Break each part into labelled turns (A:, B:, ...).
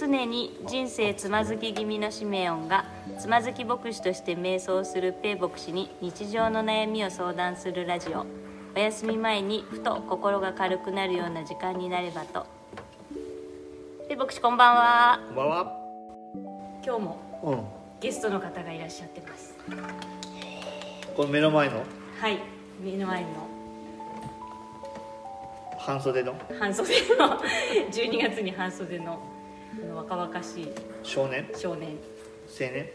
A: 常に人生つまずき気味のシメオンがつまずき牧師として瞑想するペイ牧師に日常の悩みを相談するラジオ。お休み前にふと心が軽くなるような時間になればと。ペイ牧師こんばんは。
B: こんばんは。
A: 今日も
B: うん。
A: ゲストの方がいらっしゃってます。
B: この目の前の？
A: はい。目の前の。
B: 半袖の？
A: 半袖の。12月に半袖の若々しい
B: 少年、
A: 少年。
B: 青年、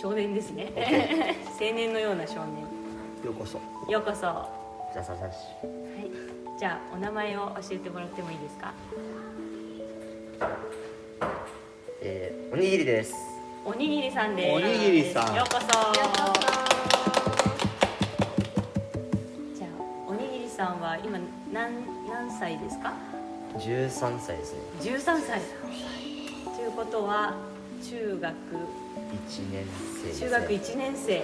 A: 少年ですね。青年のような少年。
B: ようこそ。
A: ようこそ。は
C: じゃあささし
A: い。じゃあお名前を教えてもらってもいいですか？
C: えー、おにぎりです。
A: おにぎりさんです。
B: おにぎりさん。
A: ようこそ。じゃあおにぎりさんは今何何歳ですか？
C: 13歳ですね。
A: 13歳。ということは中学
C: 1年生
A: 中学1年生。あ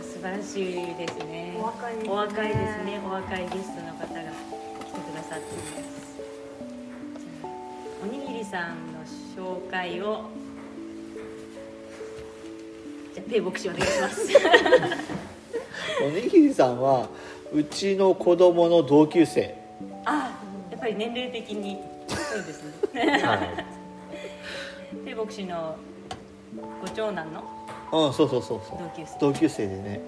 A: あ素晴らしいですね。
D: お若いですね。
A: お若いですね。お若いゲストの方が来てくださっています。おにぎりさんの紹介をじゃあペイ牧師お願いします。
B: おにぎりさんはうちの子供の同級生。
A: あやっぱり年齢的にそうですね
C: はい
A: ペイ牧師のご長男の？
B: うん、そうそうそうそう。
A: 同級生
B: 同級生でね。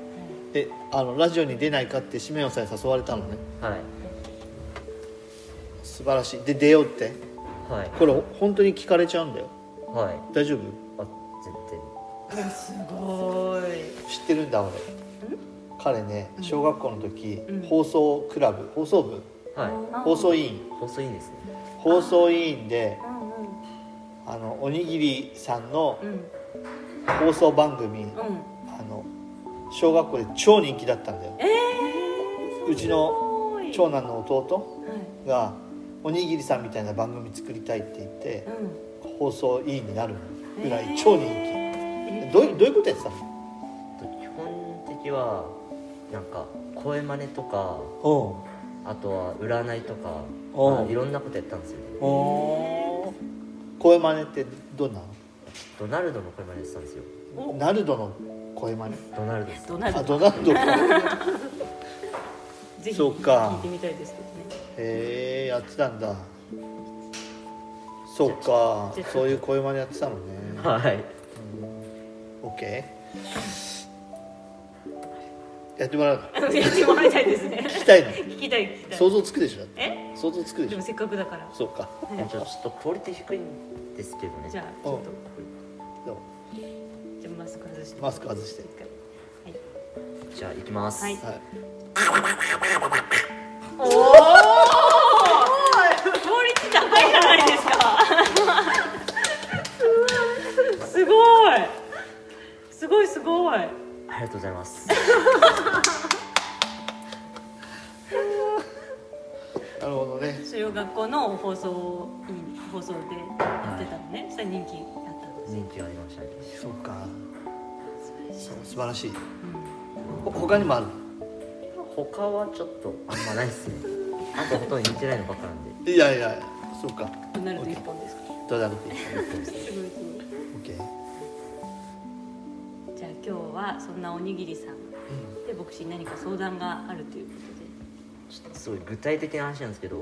B: え、あのラジオに出ないかって指名をさえ誘われたのね。
C: はい
B: 素晴らしい。で出ようって？
C: はい
B: これ本当に聞かれちゃうんだよ。
C: はい
B: 大丈夫？
C: あ全然
A: すごい
B: 知ってるんだ俺。彼ね、小学校の時、
A: うん
B: 放送クラブ、放送部、
C: はい。
B: 放送委員、
C: 細いんですね。
B: 放送委員で
A: う、んうん。
B: あのおにぎりさんの
A: うん。
B: 放送番組、
A: うん。
B: あの小学校で超人気だったんだよ。
A: えー、
B: う。ちの長男の弟
A: はい。
B: がおにぎりさんみたいな番組作りたいって言って
A: うん。
B: 放送委員になるぐらい
A: えー。
B: 超人気、
A: え
B: どういどういうことやってたの？
C: 基本的はなんか声真似とか
B: お
C: あとは占いとかいろんなことやったんですよね。
B: 声真似ってどんな
C: ドナルドの声真似やってたんですよ。
B: のナルドの声真似？
C: ドナルドです
A: ドナルド。
B: あドナルド。か
A: ぜひ
B: そうか。
A: 聞いてみたいですけどね。
B: へえやってたんだ。そっかそういう声真似やってたのね。
C: はい。
B: オッケーやってもらうの？
A: やってもらいたいですね。
B: 聞きたいの？
A: 聞きたい聞きたい。
B: 想像つくでしょ？だって
A: え？
B: 想像つくでしょ？
A: でもせっかくだから。
B: そうか。
A: はい。
C: ちょちょっとクオリティ低いんですけどね。
A: じゃあちょっと
B: どう？
A: じゃあマスク外して。
B: マスク外して。
A: はい。
C: じゃあ行きます。
A: はい。
B: はい。
A: おおクオリティ高いじゃないですか。すごい。すごいすごい。
C: ありがとうございます
A: 学校の放送に放送でやってたのね、そしたら人気だったんですよ、
C: 人気がありましたね。
B: そうか。そう。素晴らしい。ほ他にもある？
C: 他はちょっとあんまないっすね。あとほとんど似てないのばっかなんで。
B: いやいやそうか。
A: ドナルド一本ですか？
B: どうだろうオッ
A: す。ごいすごい。
B: ケー。
A: じゃあ今日はそんなおにぎりさん。で牧師に何か相談があるというこ
C: ちょっとすごい具体的な話なんですけど、
B: う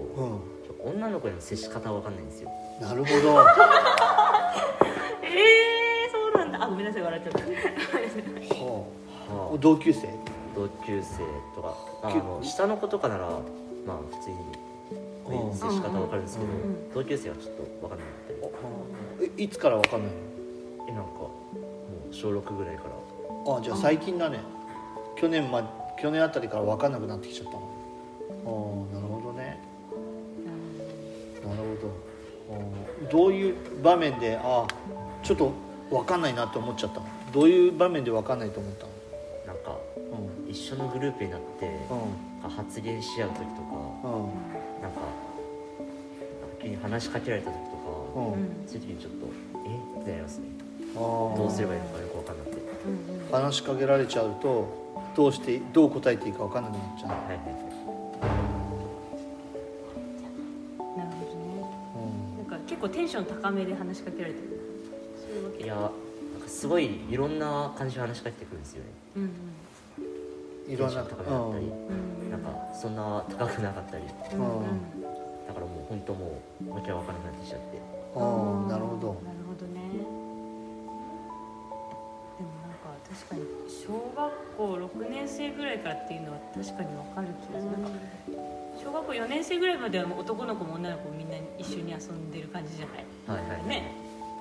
C: 女の子への接し方が分かんないんですよ。
B: んなるほど。
A: えー、そうなんだ。あごめんなさい笑っちゃった。
B: はあ。
C: は
B: 同級生？
C: 同級生とか、まあ、の下の子とかならまあ普通に接し方分かるんですけど、
A: うん
C: 同級生はちょっと分かんなかったり
B: えいつからわかんない
C: えなんかもう小6ぐらいから。
B: のあじゃあ最近だね。去年ま去年あたりからわかんなくなってきちゃったの。ああなるほどどういう場面であちょっとわかんないなって思っちゃったの？どういう場面でわかんないと思ったの？
C: なんか
B: うん。
C: 一緒のグループになって
B: う
C: 発言し合う時とか
B: んうん。
C: なんか急に話しかけられた時とか、そういう時にちょっとえ？ってなりますね。どうすればいいのかよく分かんなくて。
B: 話しかけられちゃうとどうしてどう答えていいかわかんなくなっちゃう、
C: はいはいはい
A: 構構テンション高めで話しかけられてる。そういうわけ。
C: いやなんかすごいいろんな感じで話しかけてくるんですよね。
A: うん
B: いろんな
C: 高めだったり、
A: うんうん。
C: なんかそんな高くなかったり。
A: うんうん。
C: だからもう本当もうわけわからなくなってきちゃって。
B: うんなるほど。
A: なるほどね。でもなんか確かに小学校6年生ぐらいからっていうのは確かにわかる気がする、なんか小学校4年生ぐらいまではもう男の子も女の子もみんな一緒に遊んでる感じじゃない？
C: はいはい
A: ね。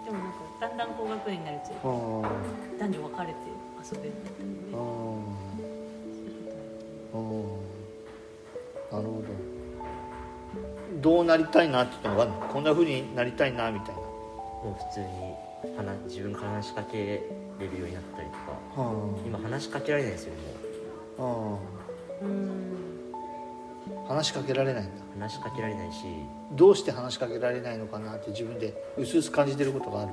A: でもなんかだんだん高学年になると男女分かれて遊べるようになったりね。そういうこ
B: うんなるほど。どうなりたいなっていうのがこんな風になりたいなみたいな。
C: もう普通に話自分から話しかけれるようになったりとか。
B: うん
C: 今話しかけられないんですよも
B: う。ん
A: とうん
B: 話しかけられないんだ。
C: う話しかけられないし。
B: どうして話しかけられないのかなって自分で薄々感じてることがある。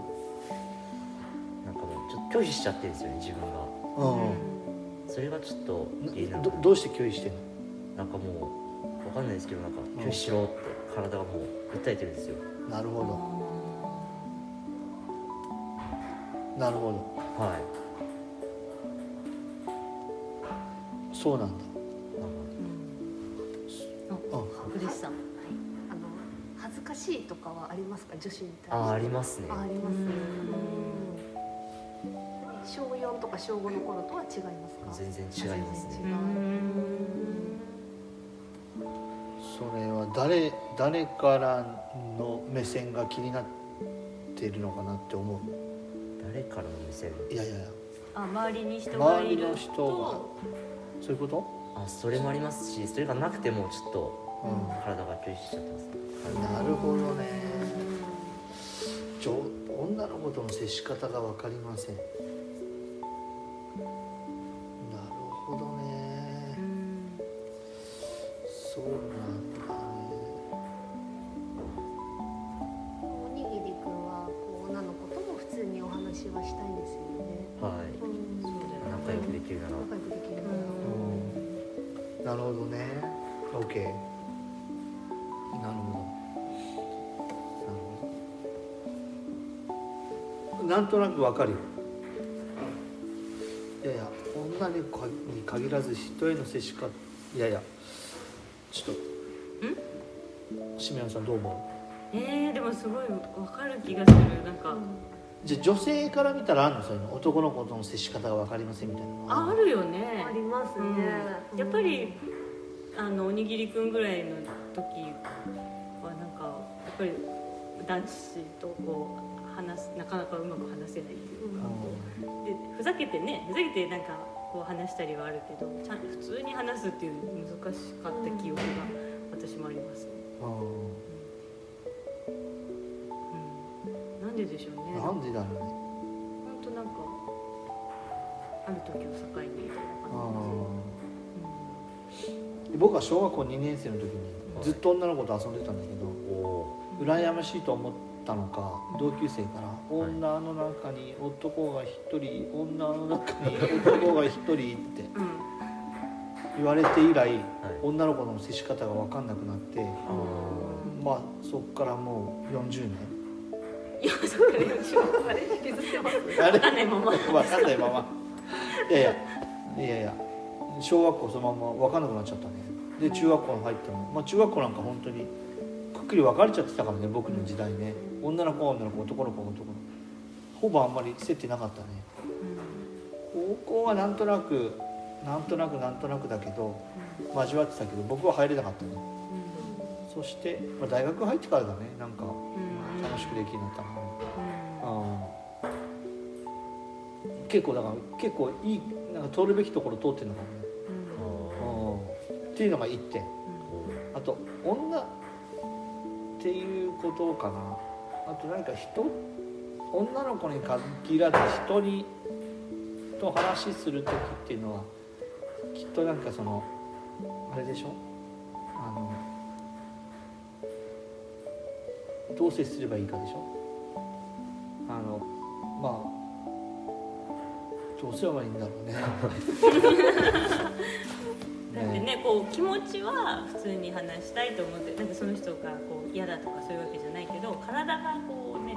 C: なんかもうちょっと拒否しちゃってるんですよね自分が。
B: う
C: それがちょっと
B: どどうして拒否してんの？
C: なんかもうわかんないですけどなんか拒否しろって体がもう訴えてるんですよ。
B: なるほど。なるほ
C: はい。
B: どそうなんだ
A: あ福地さん
D: あの恥ずかしいとかはありますか？女子に対して。
C: ああありますね。
D: ああります
A: うん。
D: うん。小4とか小5の頃とは違いますか？
C: 全然違いますね。
B: それは誰誰からの目線が気になってるのかなって思う。
C: 誰からの目線？
B: いやいやいや。
A: あ周りに人がいる
B: 周りの人がそういうこと？
C: あそれもありますしそれがなくてもちょっと
B: う
C: 体が拒否しちゃってます。ね
B: んなるほどね。ちょ女の子との接し方が分かりません。なるほどね。
A: うん
B: そうなんだね。
D: おにぎりくんはこう女の子とも普通にお話はしたいんですよね。
C: はい。
D: うん。
A: そうだよね。
C: 仲良くできるなら。
D: 仲良くできるな
B: うん。なるほどね。OK なんとなくわかるよ。いやいや女に限らず人への接し方いやいやちょっとしめやさんどう思
A: えー、でもすごい分かる気がする。なんか、
B: うじゃあ女性から見たらあるの？そういうの。男の子との接し方が分かりませんみたいな
A: あるよね。
D: ありますね。
A: うん。やっぱりあのおにぎりくんぐらいの時はなんかやっぱり男子とこう話すなかなかうまく話せないっていうか、
B: う
A: でふざけてねふざけてなんかこう話したりはあるけどちゃん普通に話すっていうの難しかった記憶が私もありますね、
B: ん
A: うん、なんででしょうね。
B: なんでだろうね。
A: 本当なんかある時を境にみたいな感じです
B: 僕は小学校2年生の時にずっと女の子と遊んでたんだけど
C: おお
B: 羨ましいと思ったのか同級生から「女の中に男が一人女の中に男が一人」って言われて以来
C: はい。
B: 女の子の接し方が分かんなくなってまあそっからもう40年。
A: いやそっかね
D: あれ引きずってます
A: 分かんないまま。
B: 分かんないまま。いやいやいやいや小学校そのまま分かんなくなっちゃったね。で中学校に入っても、まあ、中学校なんか本当にくり分かれちゃってたからね僕の時代ね。女の子は女の子男の子は男の子。ほぼあんまり接点なかったね。高校はなんとなくなんとなくなんとなくだけど交わってたけど僕は入れなかったね。そして、まあ、大学入ってからだね。なんか楽しくできるようになったのねうん。結構だから結構いいなんか通るべきところ通ってるのかもね。うん。っていうのが1点。あと女っていうことかな。あと何か人女の子に限らず人にと話する時っていうのはきっとなんかそのあれでしょ？あのどう接すればいいかでしょ？あのまあどうすればいいんだろうね。
A: だってねこう気持ちは普通に話したいと思ってなんかその人がこう嫌だとかそういうわけじゃないけど体がこうね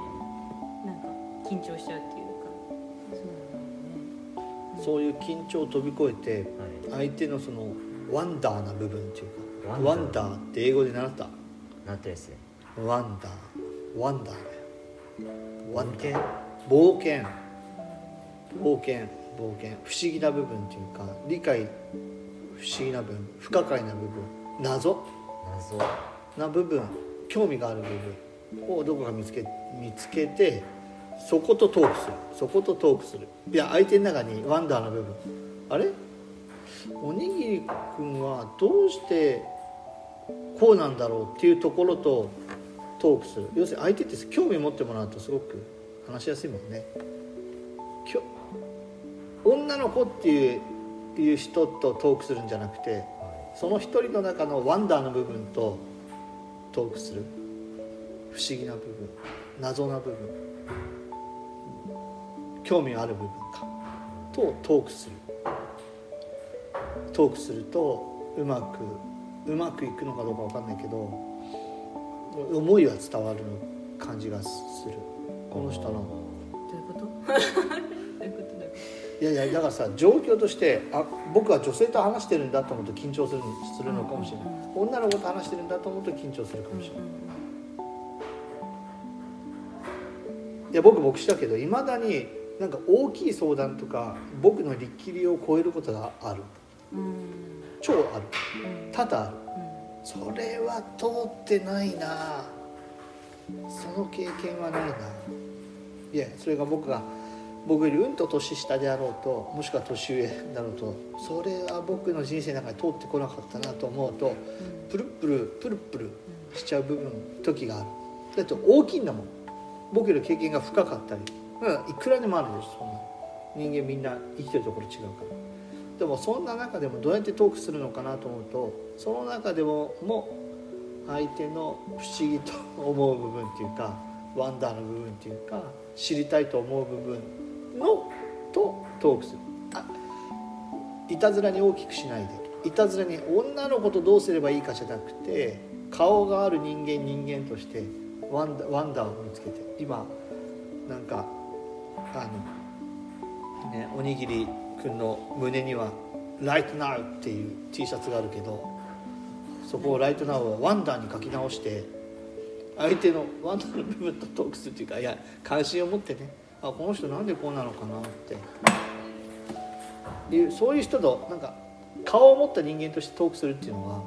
A: なんか緊張しちゃうっていうか。そうなんだよね。
B: そういう緊張を飛び越えて
C: はい。
B: 相手のそのワンダーな部分っていうかワ
C: ワンダー
B: って英語で習った？
C: なってですね
B: ワンダー。ワンダーだよ。ワンダー。
C: 冒
B: 冒険。冒険。冒険。不思議な部分っていうか理解不思議な部分。不可解な部分。謎？
C: 謎。
B: な部分興味がある部分をどこか見つけ見つけてそことトークする。そことトークする。いや相手の中にワンダーな部分。あれ？おにぎりくんはどうしてこうなんだろうっていうところとトークする。要するに相手って興味持ってもらうとすごく話しやすいもんね。きょ女の子っていういう人とトークするんじゃなくてその一人の中のワンダーの部分とトークする。不思議な部分。謎な部分。興味ある部分か。とトークする。トークするとうまくうまくいくのかどうかわかんないけど思いは伝わる感じがする。この人の。
A: どういうこと？
B: いやいやだからさ状況としてあ僕は女性と話してるんだと思うと緊張するするのかもしれない。女の子と話してるんだと思うと緊張するかもしれない。いや僕牧師だけどいまだになんか大きい相談とか僕の力きりを超えることがある。
A: とうん。
B: 超ある。
A: うん。
B: 多々ある。
A: うん。
B: それは通ってないな。その経験はないな。いやそれが僕が僕よりうんと年下であろうともしくは年上だろうとそれは僕の人生の中に通ってこなかったなと思うとプルップルプルップルしちゃう部分時がある。だって大きいんだもん。僕より経験が深かったり、うん、いくらでもあるでしょそんな。人間みんな生きてるところ違うから。でもそんな中でもどうやってトークするのかなと思うとその中でもも相手の不思議と思う部分っていうかワンダーの部分っていうか知りたいと思う部分のとトークする。いたずらに大きくしないで。いたずらに女の子とどうすればいいかじゃなくて顔がある人間人間としてワンダワンダーを見つけて。今なんかあのねおにぎりくんの胸には「Right Now」っていう T シャツがあるけどそこを「Right Now」をワンダーに書き直して相手のワンダーの部分とトークするっていうかいや関心を持ってね。あこの人なんでこうなのかなって。いうそういう人となんか顔を持った人間としてトークするっていうのは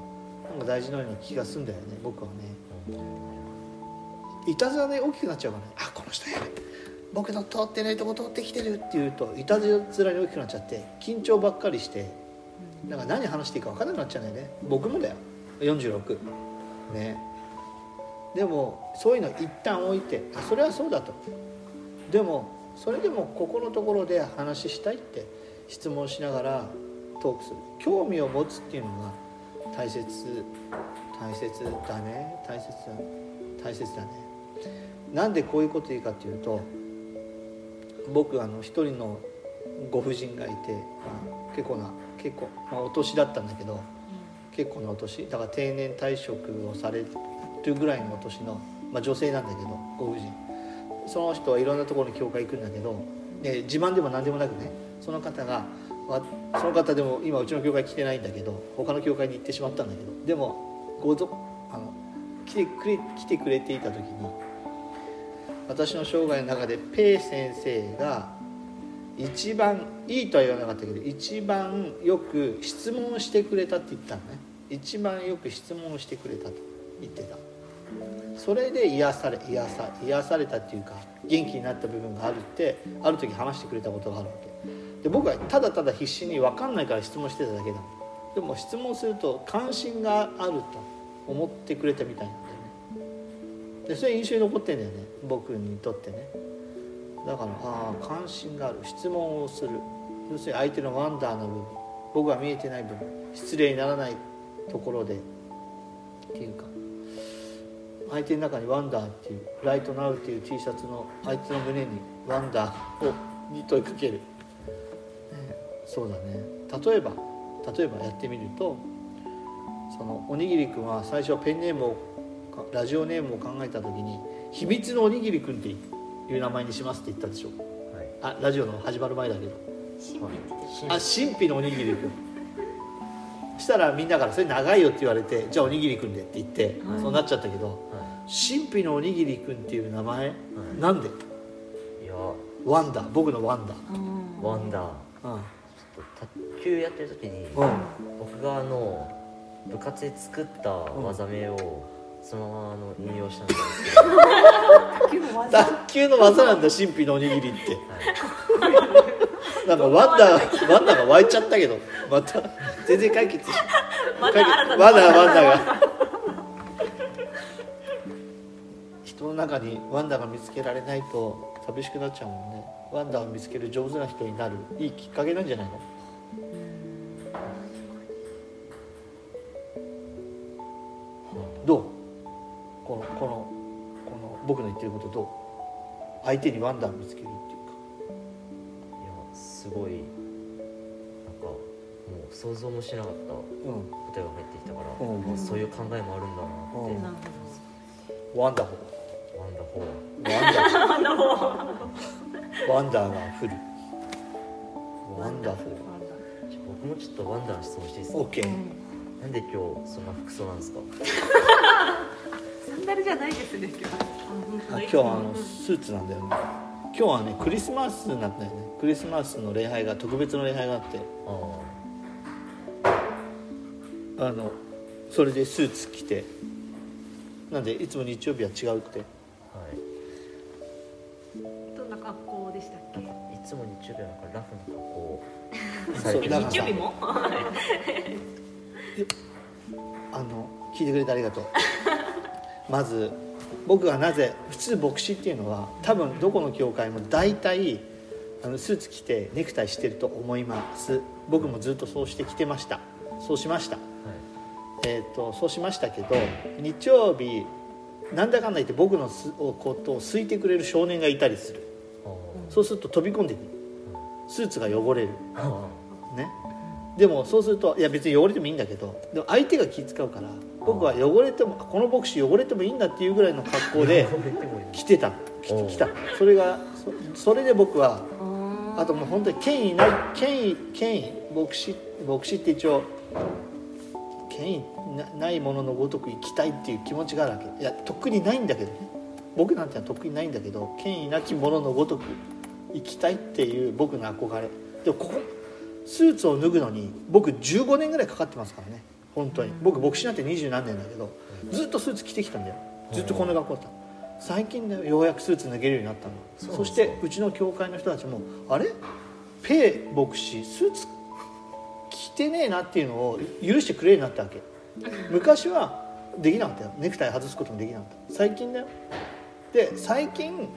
B: なんか大事なような気がするんだよね僕はね。いたずらで大きくなっちゃうからね。あこの人やる僕の通ってないとこ通ってきてるっていうといたずらに大きくなっちゃって緊張ばっかりしてなんか何話していいか分からなくなっちゃうんだよね。僕もだよ。46ね。でもそういうの一旦置いてあそれはそうだと。でもそれでもここのところで話したいって質問しながらトークする。興味を持つっていうのが大切大切だね。大切だ大切だね。なんでこういうこと言うかっていうと僕あの一人のご婦人がいて、まあ、結構な結構、まあ、お年だったんだけど結構なお年。だから定年退職をされるぐらいのお年の、まあ、女性なんだけどご婦人その人はいろんなところに教会行くんだけど、で自慢でも何でもなくねその方がその方でも今うちの教会来てないんだけど他の教会に行ってしまったんだけどでもごぞあの来てくれ来てくれていた時に私の生涯の中でペイ先生が一番いいとは言わなかったけど一番よく質問してくれたって言ったのね。一番よく質問してくれたと言ってた。それで癒され癒さ癒されたっていうか元気になった部分があるってある時話してくれたことがあるわけ。で僕はただただ必死に分かんないから質問してただけだ。もんでも質問すると関心があると思ってくれたみたいなんだよね。でそれ印象に残ってんだよね。僕にとってね。だからああ関心がある。質問をする。要するに相手のワンダーの部分。僕が見えてない部分。失礼にならないところでっていうか。相手の中に「ワンダー」っていう「ライトナウ」っていう T シャツの相手の胸に「ワンダー」をに問いかける、ね。そうだね。例えば例えばやってみるとそのおにぎりくんは最初ペンネームをラジオネームを考えた時に「秘密のおにぎりくん」っていう名前にしますって言ったでしょ。
C: はい。
B: あラジオの始まる前だけど。あ神秘のおにぎりくんしたらみんなから「それ長いよ」って言われて「じゃあおにぎりくんで」って言って、
A: はい。
B: そうなっちゃったけど
C: は
B: 神秘のおにぎりくんっていう名前、
C: い。
B: なんで？
C: いいや。
B: ワンダー僕のワンダ
C: ワンダー。
B: うん。
C: ちょっと卓球やってる時に
B: うん。
C: 僕があの部活で作った技名をそのままあの引用したんですけど、
B: 卓球の技なんだ神秘のおにぎりって。
C: はい
B: なんかワンダーワンダーが湧いちゃったけど。また全然解決し
A: また新たな
B: ワンダーワンダーが。人の中にワンダーが見つけられないと寂しくなっちゃうもんね。ワンダーを見つける上手な人になるいいきっかけなんじゃないの？どう？このこのこの僕の言ってることどう相手に wonder を見つけるっていう
C: 想像もしなかった
B: うん。
C: 答えが入ってきたから、
B: うん。
C: もうそういう考えもあるんだなって、
B: うん。 wonderful wonderful。wonderful。wonder が
C: full wonderful。僕もちょっとワンダーの質問していいですか？
B: ーオッケー。
C: なんで今日そんな服装なんですか？
D: サンダルじゃないですね今日。
B: あ今日はあのスーツなんだよね。今日はねクリスマスなんだよね。クリスマスの礼拝が特別の礼拝があって
C: あ
B: あのそれでスーツ着て。なんでいつも日曜日は違うくて。
C: あはい。
D: どんな格好でしたっけ？
C: いつも日曜日はなんかラフな格好を。されてる
B: だからさ
A: 日曜日も？
B: あの聞いてくれてありがとう。まず僕がなぜ普通牧師っていうのは多分どこの教会も大体あのスーツ着てネクタイしてると思います。僕もずっとそうしてきてました。そうしました。
C: はい
B: えー、とそうしましたけど日曜日なんだかんだ言って僕のすことを好いてくれる少年がいたりする。
C: あ
B: そうすると飛び込んでくる。スーツが汚れる。
C: あ
B: ね。でもそうするといや別に汚れてもいいんだけどでも相手が気使うから僕は汚れてもこの牧師汚れてもいいんだっていうぐらいの格好で来てた。来た。それがそそれで僕は
A: あ
B: あともう本当に権威ない権威権威牧師牧師って一応権威なないもののごとく生きたいっていう気持ちがあるわけ。いやとっくにないんだけど。ね僕なんてのはとっくにないんだけど権威なきもののごとく生きたいっていう僕の憧れ。でもここスーツを脱ぐのに僕15年ぐらいかかってますからね。本当に。僕牧師なんて二十何年だけどずっとスーツ着てきたんだよ。ずっとこんな学校だった。最近だよようやくスーツ脱げるようになったの。
C: そ
B: してうちの教会の人たちもあれ？ペイ牧師スーツ着てねえなっていうのを許してくれるようになったわけ。昔はできなかったよ。ネクタイ外すこともできなかった。最近だよ。で最近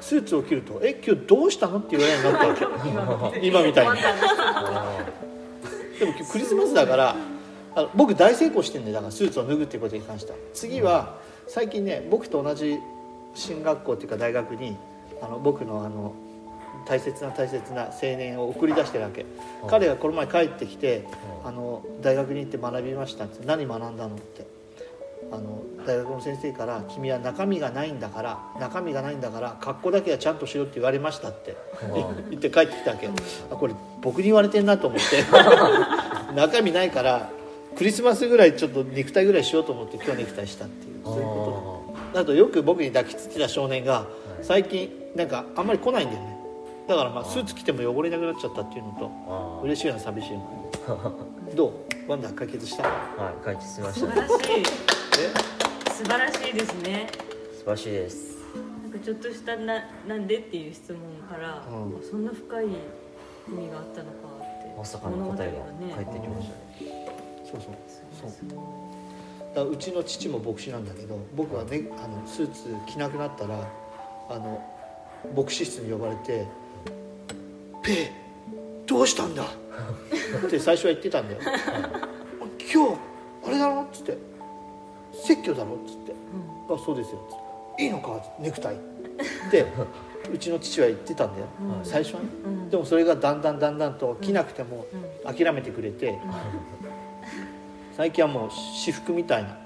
B: スーツを着ると「え今日どうしたの?」って言われるようになったわけ。今みたいに。
C: あ
B: でも今日クリスマスだからあの僕大成功してんだよ。だからスーツを脱ぐっていうことに関しては。次は最近ね僕と同じ進学校っていうか大学にあの僕のあの大切な大切な青年を送り出してるわけ。
C: うん。
B: 彼がこの前帰ってきて
C: うん。
B: あの大学に行って学びましたって何学んだのって。あの大学の先生から「君は中身がないんだから中身がないんだから格好だけはちゃんとしろって言われました」って
C: うん。
B: 言って帰ってきたわけ、あこれ僕に言われてんなと思って。中身ないからクリスマスぐらいちょっとネクタイぐらいしようと思って今日ネクタイしたっていう。
C: あ
B: そういうこと。あとよく僕に抱きついてた少年が最近なんかあんまり来ないんだよねだからまあスーツ着ても汚れなくなっちゃったっていうのと
C: あ
B: 嬉しいの寂しいの どう？ワンダー解決した？
C: はい解決しました。
A: 素晴らしい。素晴らしいですね。
C: 素晴らしいです。
A: なんかちょっとしたななんでっていう質問から、
B: うん。
A: あそんな深い意味があったのかって
C: まさかの答えが返ってきましたね。
B: そうそう。そう
A: すごい
B: だうちの父も牧師なんだけど僕はねあのスーツ着なくなったらあの牧師室に呼ばれて「ペイどうしたんだ?」って最初は言ってたんだよ「今日あれだろ?」っつって「説教だろ?」っつって「あそうですよ」っつって「いいのか？ネクタイ」ってうちの父は言ってたんだよ、
A: うん
B: 最初はね。
A: うん。
B: でもそれがだんだんだんだんと着なくても
A: うん。
B: 諦めてくれて。最近はもう私服みたいな。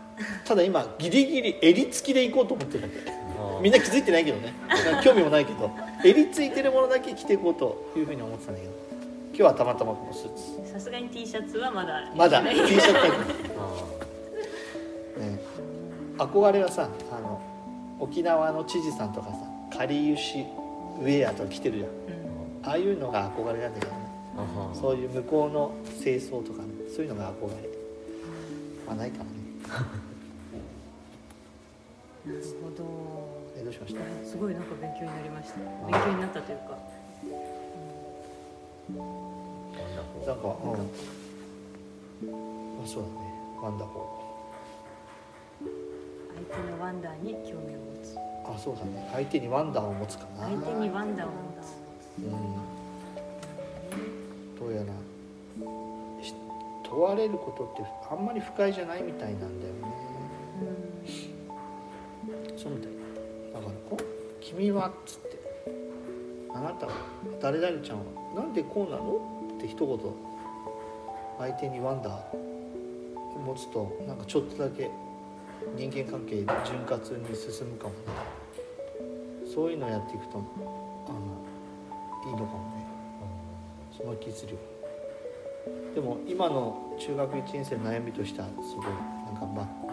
B: ただ今ギリギリ襟付きで行こうと思ってるんだよみんな気づいてないけどね。興味もないけど。襟付いてるものだけ着ていこうというふうに思ってたんだけど。今日はたまたまこのスーツ。
A: さすがに T シャツはまだ。
B: まだ。T シャツだけね、憧れはさあの沖縄の知事さんとかさかりゆしウェアとか着てるじゃん。
A: うん。
B: ああいうのが憧れなんだけどね。
C: あ
B: そういう向こうの清掃とかねそういうのが憧れ。まあないからね。
A: なるほど
B: えどうしました？
A: すごいなんか勉強になりました。勉強になったというか。
C: なん。だ
B: なんかうんあそうだね。ワンダホ
A: 相手のワンダーに興味を持つ。
B: ーあそうだね。相手にワンダーを持つかな。
A: 相手にワンダーを持
B: うん。どうやらし問われることってあんまり不快じゃないみたいなんだよね。
A: つ
B: そうみたいだからこう「君は」っつって「あなたは誰々ちゃんはなんでこうなの?」って一言相手にワンダー持つとなんかちょっとだけ人間関係潤滑に進むかもね。そういうのをやっていくとあのいいのかもね。その気するよ。でも今の中学1年生の悩みとしてはすごいなんかまま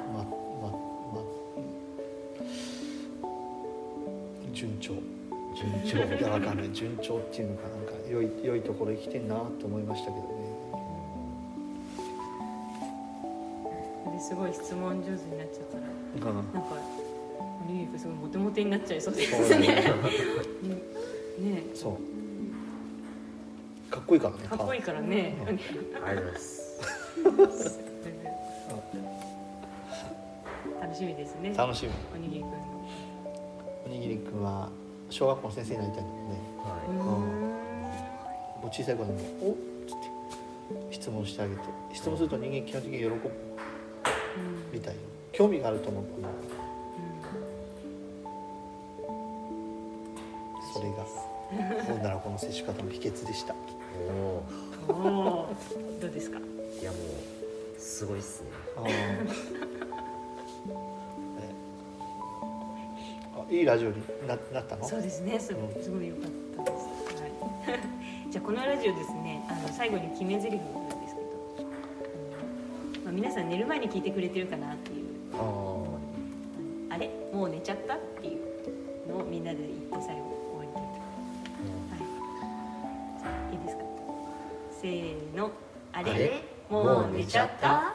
B: 調。
C: 順調。
B: いやわかんない順調っていうのかなんか良い良いところ生きてんなと思いましたけどね。
A: ですごい質問上手になっちゃったら
B: うん。
A: なんかおにぎりくんすごいモテモテになっちゃいそうですね。ね。
B: そう。かっこいいからね。
A: かっこいいからね。
B: うん。
C: ありがとうございます。
A: 楽しみですね。
B: 楽しみ。
A: おにぎりくん
B: は小学校の先生になりたいんだよね
A: うーん。
C: は
B: もう小さい子でも「おっ」つって質問してあげて。質問すると人間基本的に喜ぶ
A: うん
B: みたいよ。興味があると思うからそれが。女の子の接し方の秘訣でした。
C: いお
A: うんおおどうですか？
C: ーいやもうすごいっすね
B: いいラジオにななったの？
A: そうですね。すごいすごい良かったです、はい、じゃあこのラジオですねあの最後に決め台詞があるんですけど、まあ、皆さん寝る前に聞いてくれてるかなっていう。
C: ああ
A: あれ？もう寝ちゃった？っていうのをみんなで言って最後終わりたいとはい。じゃあいいですか？せーの。
C: あれ？
A: もう寝ちゃった？